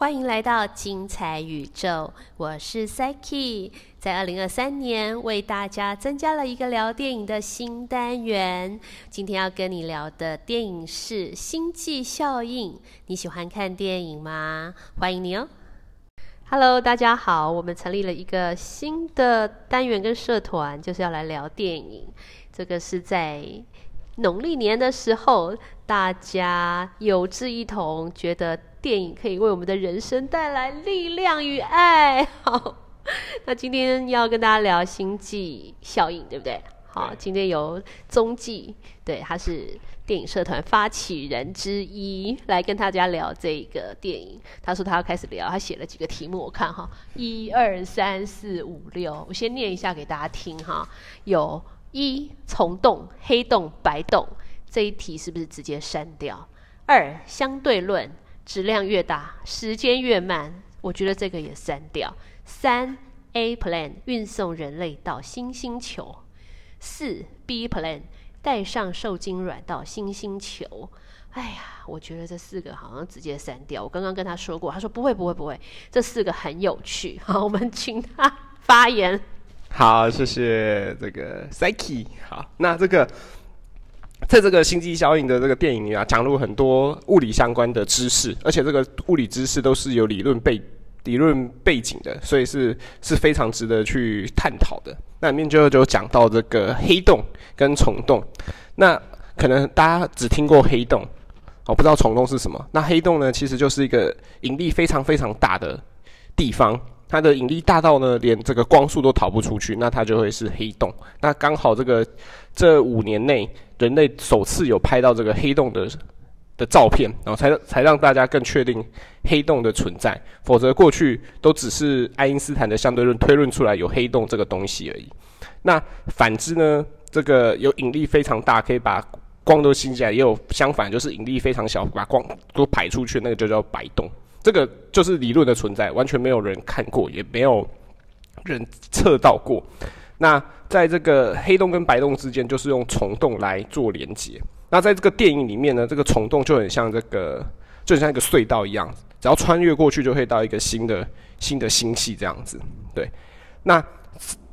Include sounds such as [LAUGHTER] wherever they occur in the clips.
欢迎来到精彩宇宙，我是 Saki，在二零二三年为大家增加了一个聊电影的新单元。今天要跟你聊的电影是《星际效应》，你喜欢看电影吗？欢迎你哦！Hello，大家好，我们成立了一个新的单元跟社团，就是要来聊电影。这个是在农历年的时候，大家有志一同，觉得。电影可以为我们的人生带来力量与爱。好，[LAUGHS] 那今天要跟大家聊《星际效应》，对不对？好，今天由踪迹，对，他是电影社团发起人之一，来跟大家聊这个电影。他说他要开始聊，他写了几个题目，我看哈，一二三四五六，我先念一下给大家听哈。有一虫洞、黑洞、白洞，这一题是不是直接删掉？二相对论。质量越大，时间越慢，我觉得这个也删掉。三 A plan 运送人类到新星球，四 B plan 带上受精卵到新星球。哎呀，我觉得这四个好像直接删掉。我刚刚跟他说过，他说不会不会不会，这四个很有趣。[LAUGHS] 好，我们请他发言。好，谢谢这个 Saki。好，那这个。在这个星际效应的这个电影里啊，讲入很多物理相关的知识，而且这个物理知识都是有理论背理论背景的，所以是是非常值得去探讨的。那里面就就讲到这个黑洞跟虫洞，那可能大家只听过黑洞，哦，不知道虫洞是什么。那黑洞呢，其实就是一个引力非常非常大的地方。它的引力大到呢，连这个光速都逃不出去，那它就会是黑洞。那刚好这个这五年内，人类首次有拍到这个黑洞的的照片，然后才才让大家更确定黑洞的存在。否则过去都只是爱因斯坦的相对论推论出来有黑洞这个东西而已。那反之呢，这个有引力非常大，可以把光都吸进来；也有相反，就是引力非常小，把光都排出去，那个就叫白洞。这个就是理论的存在，完全没有人看过，也没有人测到过。那在这个黑洞跟白洞之间，就是用虫洞来做连接。那在这个电影里面呢，这个虫洞就很像这个，就很像一个隧道一样，只要穿越过去，就会到一个新的新的星系这样子。对。那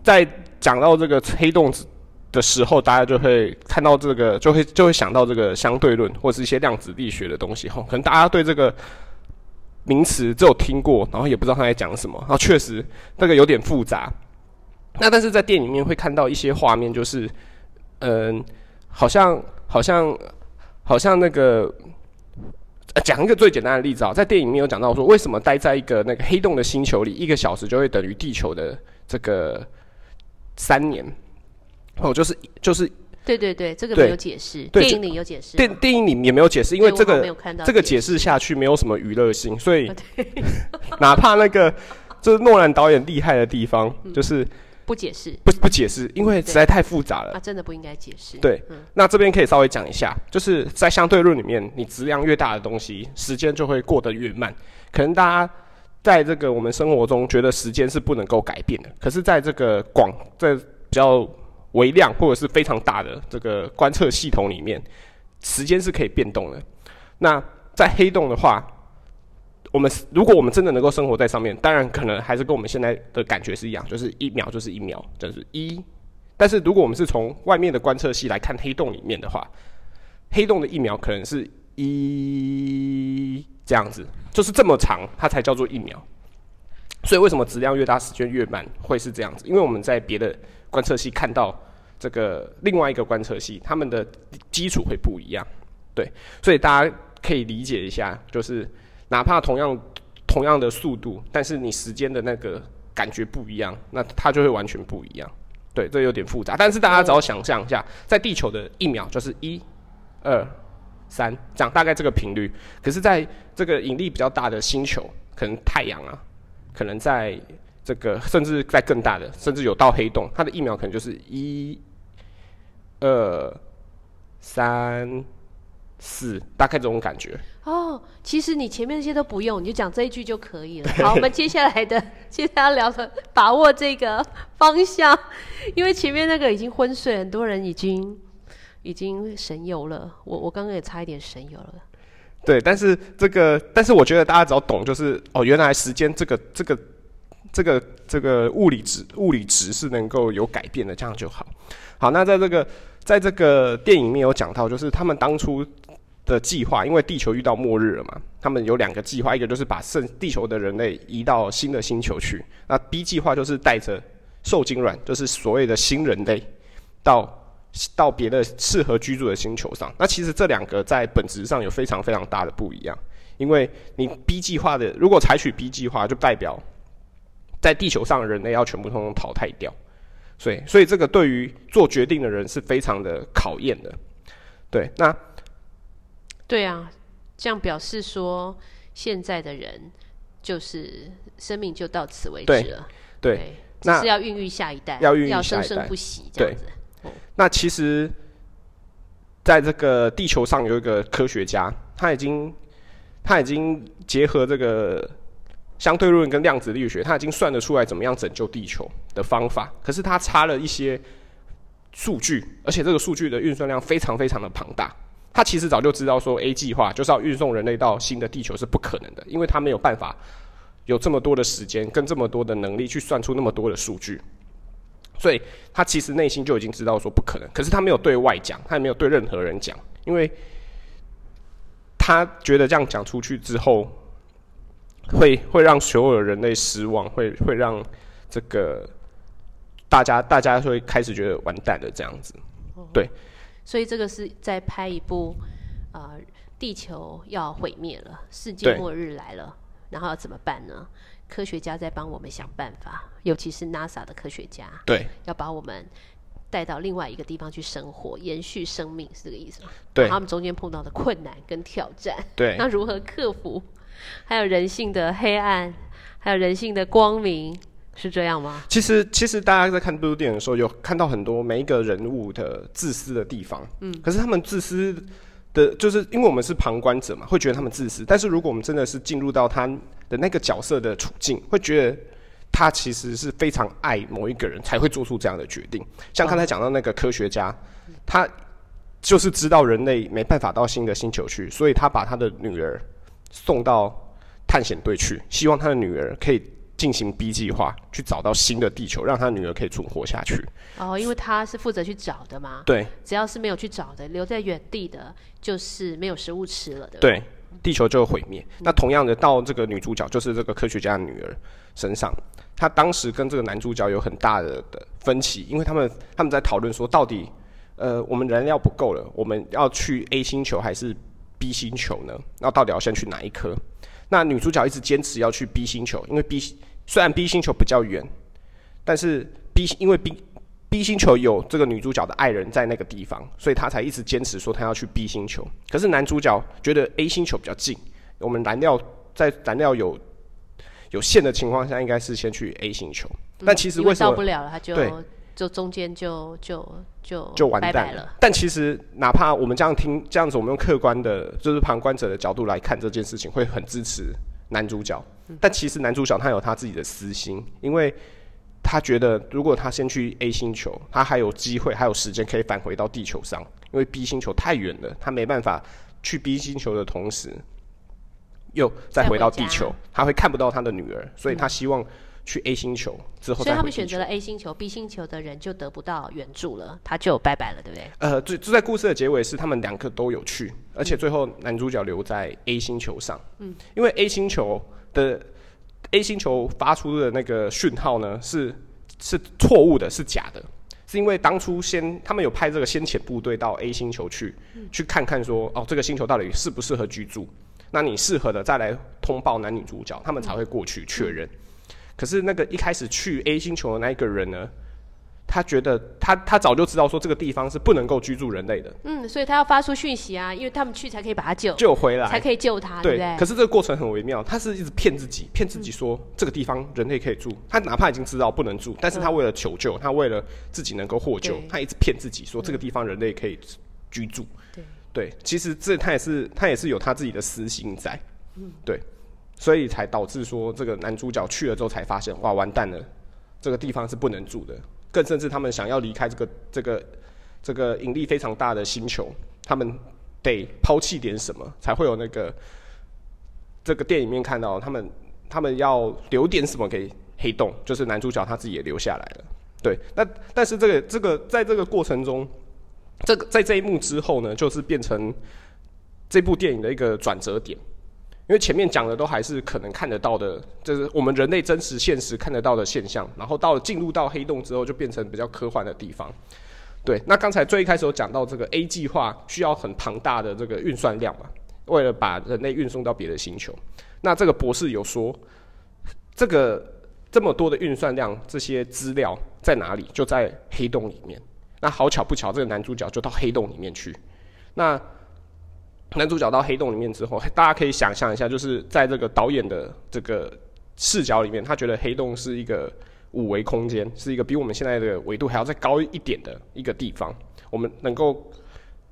在讲到这个黑洞的时候，大家就会看到这个，就会就会想到这个相对论或是一些量子力学的东西。吼，可能大家对这个。名词只有听过，然后也不知道他在讲什么。然后确实那个有点复杂。那但是在电影里面会看到一些画面，就是嗯，好像好像好像那个讲一个最简单的例子啊，在电影里面有讲到说，为什么待在一个那个黑洞的星球里，一个小时就会等于地球的这个三年？哦，就是就是。对对对，这个没有解释，电影里有解释。电电影里也没有解释，因为这个这个解释下去没有什么娱乐性，所以 [LAUGHS] 哪怕那个就是诺兰导演厉害的地方，就是不解释，不不解释，因为实在太复杂了。啊，真的不应该解释。对，那这边可以稍微讲一下，就是在相对论里面，你质量越大的东西，时间就会过得越慢。可能大家在这个我们生活中觉得时间是不能够改变的，可是在这个广在比较。微量或者是非常大的这个观测系统里面，时间是可以变动的。那在黑洞的话，我们如果我们真的能够生活在上面，当然可能还是跟我们现在的感觉是一样，就是一秒就是一秒，就是一。但是如果我们是从外面的观测器来看黑洞里面的话，黑洞的一秒可能是一这样子，就是这么长，它才叫做一秒。所以为什么质量越大，时间越慢，会是这样子？因为我们在别的观测器看到这个另外一个观测器，他们的基础会不一样，对，所以大家可以理解一下，就是哪怕同样同样的速度，但是你时间的那个感觉不一样，那它就会完全不一样，对，这有点复杂，但是大家只要想象一下，在地球的一秒就是一、二、三，这样大概这个频率，可是在这个引力比较大的星球，可能太阳啊。可能在这个，甚至在更大的，甚至有到黑洞，它的疫苗可能就是一、二、三、四，大概这种感觉。哦，其实你前面那些都不用，你就讲这一句就可以了。[LAUGHS] 好，我们接下来的接下来聊的，把握这个方向，因为前面那个已经昏睡，很多人已经已经神游了。我我刚刚也差一点神游了。对，但是这个，但是我觉得大家只要懂，就是哦，原来时间这个这个这个这个物理值物理值是能够有改变的，这样就好。好，那在这个在这个电影里面有讲到，就是他们当初的计划，因为地球遇到末日了嘛，他们有两个计划，一个就是把剩地球的人类移到新的星球去，那 B 计划就是带着受精卵，就是所谓的新人类到。到别的适合居住的星球上，那其实这两个在本质上有非常非常大的不一样。因为你 B 计划的，如果采取 B 计划，就代表在地球上人类要全部通通淘汰掉。所以，所以这个对于做决定的人是非常的考验的。对，那对啊，这样表示说现在的人就是生命就到此为止了。对，那是要孕育下一代，要孕育要生生不息这样子。那其实，在这个地球上有一个科学家，他已经他已经结合这个相对论跟量子力学，他已经算得出来怎么样拯救地球的方法。可是他差了一些数据，而且这个数据的运算量非常非常的庞大。他其实早就知道说，A 计划就是要运送人类到新的地球是不可能的，因为他没有办法有这么多的时间跟这么多的能力去算出那么多的数据。所以他其实内心就已经知道说不可能，可是他没有对外讲，他也没有对任何人讲，因为他觉得这样讲出去之后，会会让所有的人类失望，会会让这个大家大家会开始觉得完蛋的这样子。对，所以这个是在拍一部啊，地球要毁灭了，世界末日来了，然后要怎么办呢？科学家在帮我们想办法，尤其是 NASA 的科学家，对，要把我们带到另外一个地方去生活，延续生命，是这个意思吗？对，他们中间碰到的困难跟挑战，对，那如何克服？还有人性的黑暗，还有人性的光明，是这样吗？其实，其实大家在看这部电影的时候，有看到很多每一个人物的自私的地方，嗯，可是他们自私的，就是因为我们是旁观者嘛，会觉得他们自私，但是如果我们真的是进入到他。的那个角色的处境，会觉得他其实是非常爱某一个人，才会做出这样的决定。像刚才讲到那个科学家，他就是知道人类没办法到新的星球去，所以他把他的女儿送到探险队去，希望他的女儿可以进行 B 计划，去找到新的地球，让他女儿可以存活下去。哦，因为他是负责去找的嘛。对，只要是没有去找的，留在原地的，就是没有食物吃了的。对。地球就会毁灭。那同样的，到这个女主角，就是这个科学家的女儿身上，她当时跟这个男主角有很大的的分歧，因为他们他们在讨论说，到底呃，我们燃料不够了，我们要去 A 星球还是 B 星球呢？那到底要先去哪一颗？那女主角一直坚持要去 B 星球，因为 B 虽然 B 星球比较远，但是 B 因为 B。B 星球有这个女主角的爱人在那个地方，所以她才一直坚持说她要去 B 星球。可是男主角觉得 A 星球比较近，我们燃料在燃料有有限的情况下，应该是先去 A 星球。但其实为什么到不了了，他就就中间就就就就完蛋了。但其实哪怕我们这样听这样子，我们用客观的，就是旁观者的角度来看这件事情，会很支持男主角。但其实男主角他有他自己的私心，因为。他觉得，如果他先去 A 星球，他还有机会，还有时间可以返回到地球上，因为 B 星球太远了，他没办法去 B 星球的同时，又再回到地球，他会看不到他的女儿，所以他希望去 A 星球之后。所以他们选择了 A 星球，B 星球的人就得不到援助了，他就拜拜了，对不对？呃，就就在故事的结尾是他们两个都有去，而且最后男主角留在 A 星球上，嗯，因为 A 星球的。A 星球发出的那个讯号呢，是是错误的，是假的，是因为当初先他们有派这个先遣部队到 A 星球去，去看看说，哦，这个星球到底适不适合居住？那你适合的再来通报男女主角，他们才会过去确认。可是那个一开始去 A 星球的那一个人呢？他觉得他他早就知道说这个地方是不能够居住人类的。嗯，所以他要发出讯息啊，因为他们去才可以把他救救回来，才可以救他，对不对？可是这个过程很微妙，他是一直骗自己，骗自己说这个地方人类可以住。他哪怕已经知道不能住，但是他为了求救，他为了自己能够获救，他一直骗自己说这个地方人类可以居住。对对，其实这他也是他也是有他自己的私心在。嗯，对，所以才导致说这个男主角去了之后才发现，哇，完蛋了，这个地方是不能住的。更甚至，他们想要离开这个这个这个引力非常大的星球，他们得抛弃点什么，才会有那个这个电影面看到他们他们要留点什么给黑洞，就是男主角他自己也留下来了。对，那但是这个这个在这个过程中，这个在这一幕之后呢，就是变成这部电影的一个转折点。因为前面讲的都还是可能看得到的，就是我们人类真实现实看得到的现象，然后到了进入到黑洞之后，就变成比较科幻的地方。对，那刚才最一开始有讲到这个 A 计划需要很庞大的这个运算量嘛，为了把人类运送到别的星球。那这个博士有说，这个这么多的运算量，这些资料在哪里？就在黑洞里面。那好巧不巧，这个男主角就到黑洞里面去。那男主角到黑洞里面之后，大家可以想象一下，就是在这个导演的这个视角里面，他觉得黑洞是一个五维空间，是一个比我们现在的维度还要再高一点的一个地方。我们能够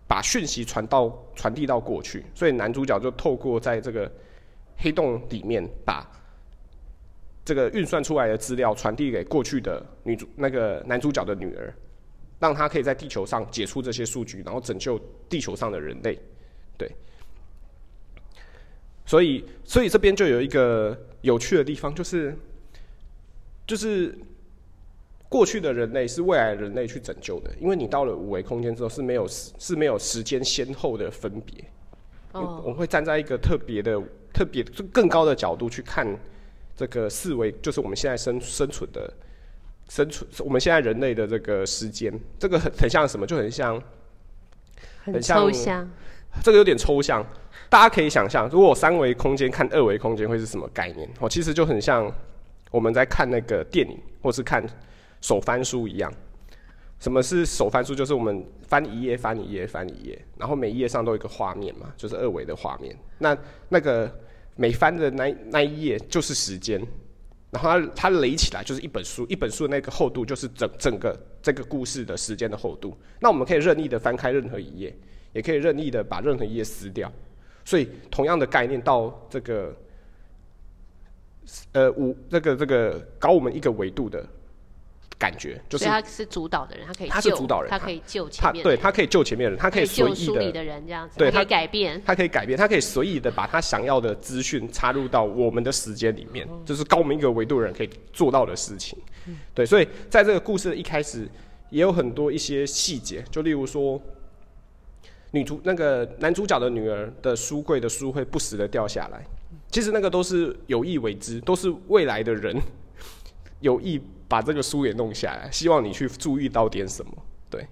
把讯息传到传递到过去，所以男主角就透过在这个黑洞里面，把这个运算出来的资料传递给过去的女主那个男主角的女儿，让她可以在地球上解出这些数据，然后拯救地球上的人类。对，所以所以这边就有一个有趣的地方，就是就是过去的人类是未来人类去拯救的，因为你到了五维空间之后是没有是没有时间先后的分别。哦，我们会站在一个特别的、特别更高的角度去看这个四维，就是我们现在生生存的生存，我们现在人类的这个时间，这个很很像什么？就很像很抽象。这个有点抽象，大家可以想象，如果三维空间看二维空间会是什么概念？哦，其实就很像我们在看那个电影或是看手翻书一样。什么是手翻书？就是我们翻一页翻一页翻一页，然后每一页上都有一个画面嘛，就是二维的画面。那那个每翻的那那一页就是时间，然后它它垒起来就是一本书，一本书的那个厚度就是整整个这个故事的时间的厚度。那我们可以任意的翻开任何一页。也可以任意的把任何一页撕掉，所以同样的概念到这个，呃，五这个这个高我们一个维度的感觉，就是他是主导的人，他可以他是主导人，他可以救前面，对他可以救前面的人，他可以随意的的人这样子，对他可以改变，他可以改变，他可以随意的把他想要的资讯插入到我们的时间里面，就是高我们一个维度的人可以做到的事情。对，所以在这个故事的一开始也有很多一些细节，就例如说。女主那个男主角的女儿的书柜的书会不时的掉下来，其实那个都是有意为之，都是未来的人有意把这个书给弄下来，希望你去注意到点什么，对。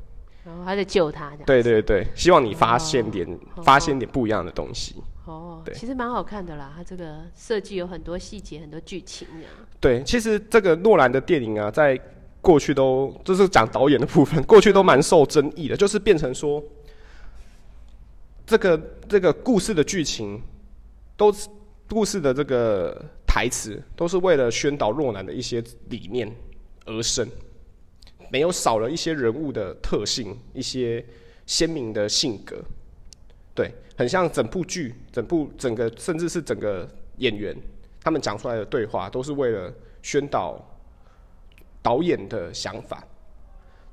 然后他在救他，对对对，希望你发现点发现点不一样的东西。哦，对，其实蛮好看的啦，他这个设计有很多细节，很多剧情呀。对，其实这个诺兰的电影啊，在过去都就是讲导演的部分，过去都蛮受争议的，就是变成说。这个这个故事的剧情，都是故事的这个台词，都是为了宣导若男的一些理念而生，没有少了一些人物的特性，一些鲜明的性格，对，很像整部剧、整部整个，甚至是整个演员他们讲出来的对话，都是为了宣导导演的想法。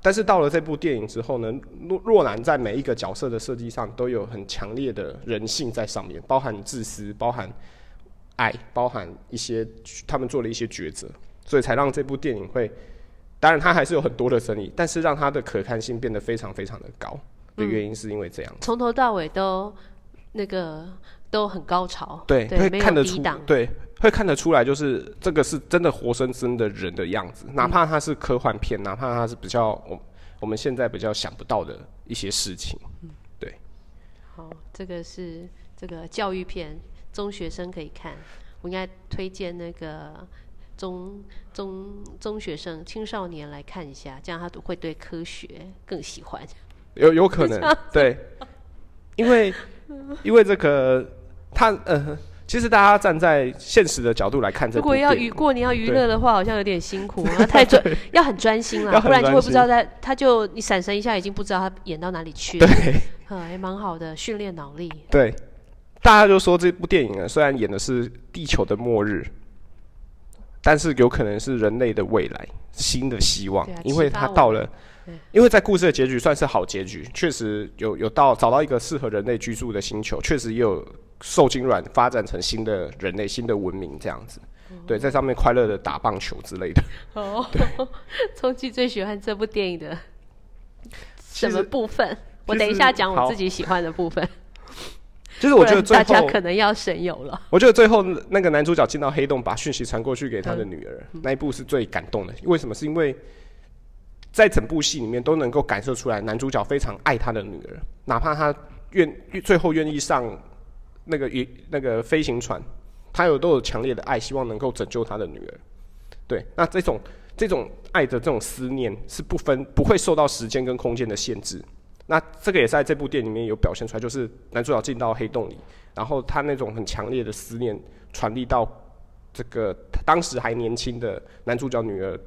但是到了这部电影之后呢，若若男在每一个角色的设计上都有很强烈的人性在上面，包含自私，包含爱，包含一些他们做了一些抉择，所以才让这部电影会，当然它还是有很多的争议，但是让它的可看性变得非常非常的高的原因是因为这样，从头到尾都那个都很高潮，对，会看得出，对。会看得出来，就是这个是真的活生生的人的样子，哪怕它是科幻片，哪怕它是比较我我们现在比较想不到的一些事情，对。好，这个是这个教育片，中学生可以看。我应该推荐那个中中中学生、青少年来看一下，这样他都会对科学更喜欢。有有可能，[LAUGHS] 对，因为因为这个他呃。其实大家站在现实的角度来看，如果要娱过年要娱乐的话，好像有点辛苦，太专 [LAUGHS] 要很专心了，不然就会不知道在他就你闪神一下，已经不知道他演到哪里去了。对，[LAUGHS] 嗯，也蛮好的，训练脑力。对，大家就说这部电影呢，虽然演的是地球的末日，但是有可能是人类的未来，新的希望啊，因为他到了对。因为在故事的结局算是好结局，确实有有到找到一个适合人类居住的星球，确实也有受精卵发展成新的人类、新的文明这样子。对，在上面快乐的打棒球之类的。哦，聪记 [LAUGHS] 最喜欢这部电影的什么部分？我等一下讲我自己喜欢的部分。就是我觉得大家，可能要神游了。我觉得最后那个男主角进到黑洞，把讯息传过去给他嗯的女儿，那一部是最感动的。为什么？是因为在整部戏里面都能够感受出来，男主角非常爱他的女儿，哪怕他愿最后愿意上那个一那个飞行船，他有都有强烈的爱，希望能够拯救他的女儿。对，那这种这种爱的这种思念是不分不会受到时间跟空间的限制。那这个也在这部电影里面有表现出来，就是男主角进到黑洞里，然后他那种很强烈的思念传递到这个当时还年轻的男主角女儿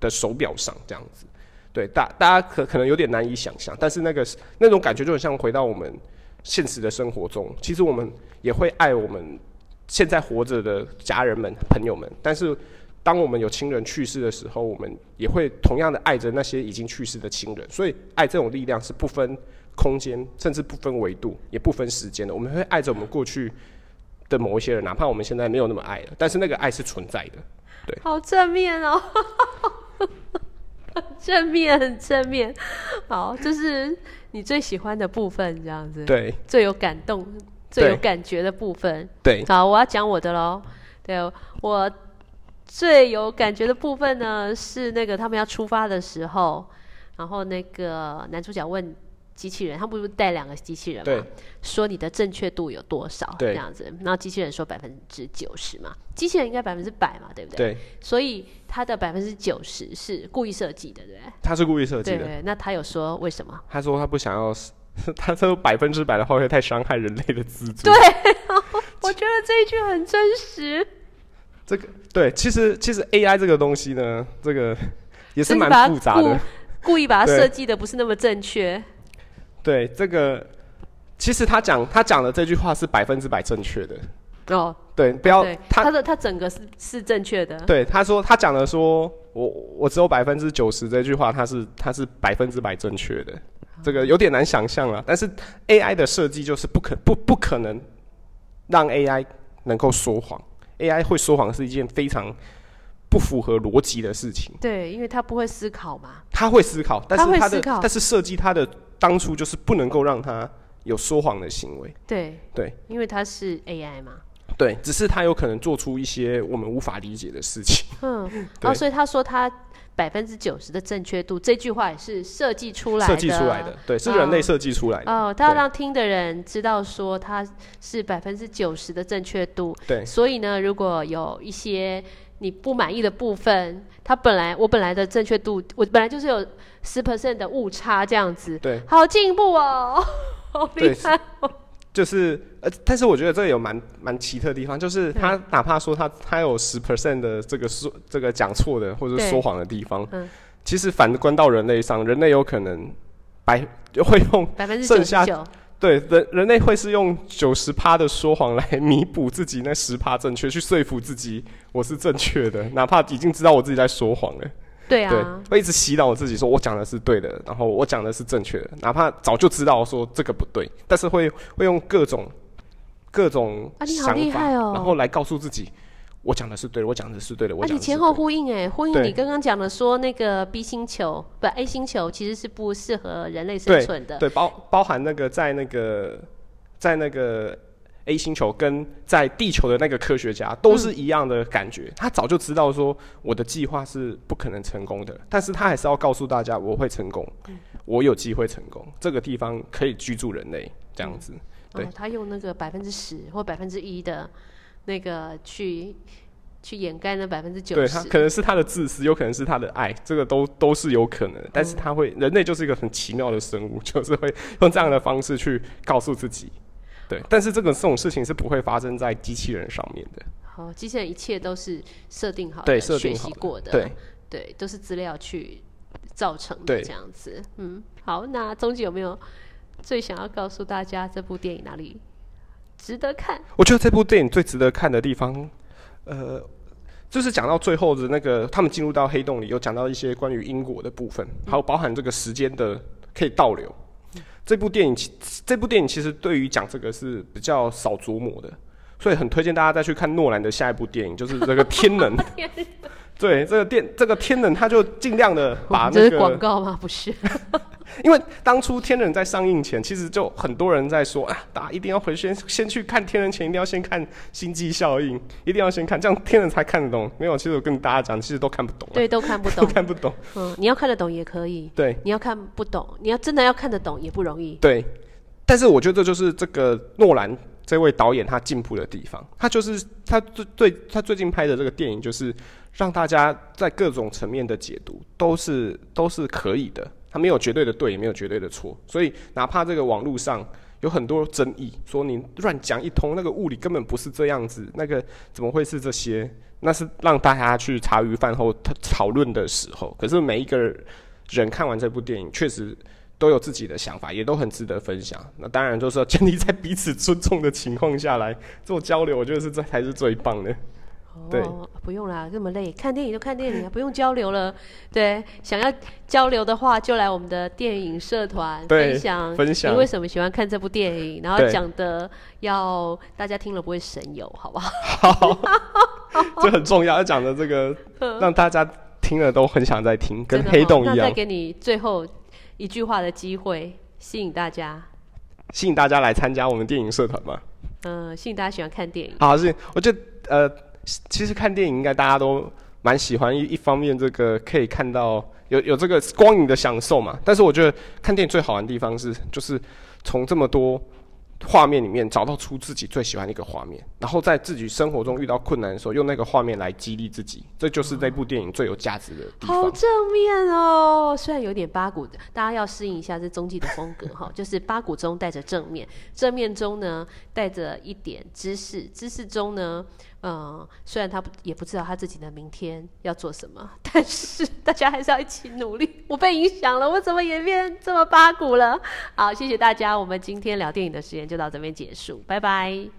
的手表上，这样子。对，大大家可可能有点难以想象，但是那个那种感觉就很像回到我们现实的生活中。其实我们也会爱我们现在活着的家人们、朋友们，但是当我们有亲人去世的时候，我们也会同样的爱着那些已经去世的亲人。所以，爱这种力量是不分空间，甚至不分维度，也不分时间的。我们会爱着我们过去的某一些人，哪怕我们现在没有那么爱了，但是那个爱是存在的。对好正面哦，[LAUGHS] 正面很正面。好，这是你最喜欢的部分，这样子。，对最有感动、最有感觉的部分。对，好，我要讲我的喽。对我最有感觉的部分呢，是那个他们要出发的时候，然后那个男主角问机器人，他不是带两个机器人对嘛，说你的正确度有多少这对样子，然后机器人说百分之九十嘛，机器人应该百分之百嘛，对不对？对，所以他的百分之九十是故意设计的，对不对？他是故意设计的。对对，那他有说为什么？他说他不想要，[LAUGHS] 他说百分之百的话会太伤害人类的自尊。对，[LAUGHS] 我觉得这一句很真实，这个对，其实其实 AI 这个东西呢，这个也是蛮复杂的。故故意把它对设计的不是那么正确。对，这个其实他讲他讲的这句话是百分之百正确的。哦，对，不要，他他的他整个是是正确的。对他说他讲的说我我只有百分之九十这句话，他是他是百分之百正确的。这个有点难想象了，但是 AI 的设计就是不可不不可能让 AI 能够说谎，AI 会说谎是一件非常不符合逻辑的事情。对，因为他不会思考嘛。他会思考，但是他的但是设计他的当初就是不能够让他有说谎的行为。对对因为他是 AI 嘛。对，只是他有可能做出一些我们无法理解的事情。嗯，[LAUGHS] 对然后所以他说他百分之九十的正确度，这句话也是设计出来的。设计出来的，对，是人类设计出来的。哦，他要对让听的人知道说他是百分之九十的正确度，对所以呢，如果有一些你不满意的部分，它本来我本来的正确度，我本来就是有十 percent 的误差这样子，对，好进步哦，好厉对害哦，[LAUGHS] 就是呃，但是我觉得这个有蛮蛮奇特的地方，就是他哪怕说他他有十 percent 的这个说这个讲错的或者对说谎的地方嗯，其实反观到人类上，人类有可能百会用百分之九剩下对人人类会是用九十趴的说谎来弥补自己那十趴正确，去说服自己我是正确的，[LAUGHS] 哪怕已经知道我自己在说谎了。对对啊，，会一直洗脑我自己，说我讲的是对的，然后我讲的是正确的，哪怕早就知道说这个不对，但是会会用各种各种啊你好想法，厉害哦然后来告诉自己，我讲的是对的，我讲的是对的，我啊，讲的是你前后呼应哎，呼应你刚刚讲的说那个 B 星球不 A 星球其实是不适合人类生存的，对包包含那个在那个在那个 A 星球跟在地球的那个科学家都是一样的感觉，他早就知道说我的计划是不可能成功的，但是他还是要告诉大家我会成功，我有机会成功，这个地方可以居住人类这样子。对。哦，他用那个百分之十或百分之一的那个去去掩盖那百分之九对他十，可能是他的自私，有可能是他的爱，这个都都是有可能。但是他会，人类就是一个很奇妙的生物，就是会用这样的方式去告诉自己，对。但是这个这种事情是不会发生在机器人上面的，好，机器人一切都是设定好的，对，设学定好的习过的，对。对，都是资料去造成的这样子。嗯，好，那终极有没有最想要告诉大家这部电影哪里值得看？我觉得这部电影最值得看的地方，呃，就是讲到最后的那个，他们进入到黑洞里，有讲到一些关于因果的部分，还有包含这个时间的可以倒流。这部电影其这部电影其实对于讲这个是比较少琢磨的，所以很推荐大家再去看诺兰的下一部电影，就是这个《天能》。[LAUGHS] [LAUGHS] 对，这个电这个天冷，他就尽量的把这是那个广告吗？不是，[LAUGHS] 因为当初《天人》在上映前，其实就很多人在说啊，大家一定要回先先去看《天人》前，一定要先看《星际效应》，一定要先看，这样《天人》才看得懂。没有，其实我跟大家讲，其实都看不懂啊，对，都看不懂 [LAUGHS] 都。看不懂。嗯，你要看得懂也可以，对你要看不懂，你要真的要看得懂也不容易。对，但是我觉得这就是这个诺兰这位导演他进步的地方，他就是他最最他最近拍的这个电影，就是让大家在各种层面的解读都是都是可以的，他没有绝对的对，也没有绝对的错，所以哪怕这个网络上有很多争议，说你乱讲一通，那个物理根本不是这样子，那个怎么会是这些？那是让大家去茶余饭后讨讨论的时候。可是每一个人看完这部电影，确实都有自己的想法，也都很值得分享。那当然就是要 [LAUGHS] 建立在彼此尊重的情况下来做交流，我觉得是这才是最棒的。对哦，不用啦，这么累，看电影就看电影啊，[LAUGHS] 不用交流了。对，想要交流的话，就来我们的电影社团分享，分享你为什么喜欢看这部电影，然后讲的要大家听了不会神游，好不好？[LAUGHS] 这很重要，要讲的这个 [LAUGHS] 让大家听了都很想再听，跟黑洞一样，再给你最后一句话的机会，吸引大家，吸引大家来参加我们电影社团嘛。嗯、吸引大家喜欢看电影。好，是我觉得呃，其实看电影应该大家都蛮喜欢，一一方面这个可以看到有有这个光影的享受嘛，但是我觉得看电影最好玩的地方是，就是从这么多画面里面找到出自己最喜欢的一个画面，然后在自己生活中遇到困难的时候，用那个画面来激励自己，这就是这部电影最有价值的地方。好正面哦，虽然有点八股的，大家要适应一下这中继的风格哈，[LAUGHS] 就是八股中带着正面，正面中呢带着一点知识，知识中呢，嗯、虽然他不也不知道他自己的明天要做什么，但是大家还是要一起努力。我被影响了，我怎么也变这么八股了？好，谢谢大家，我们今天聊电影的时间就到这边结束，拜拜。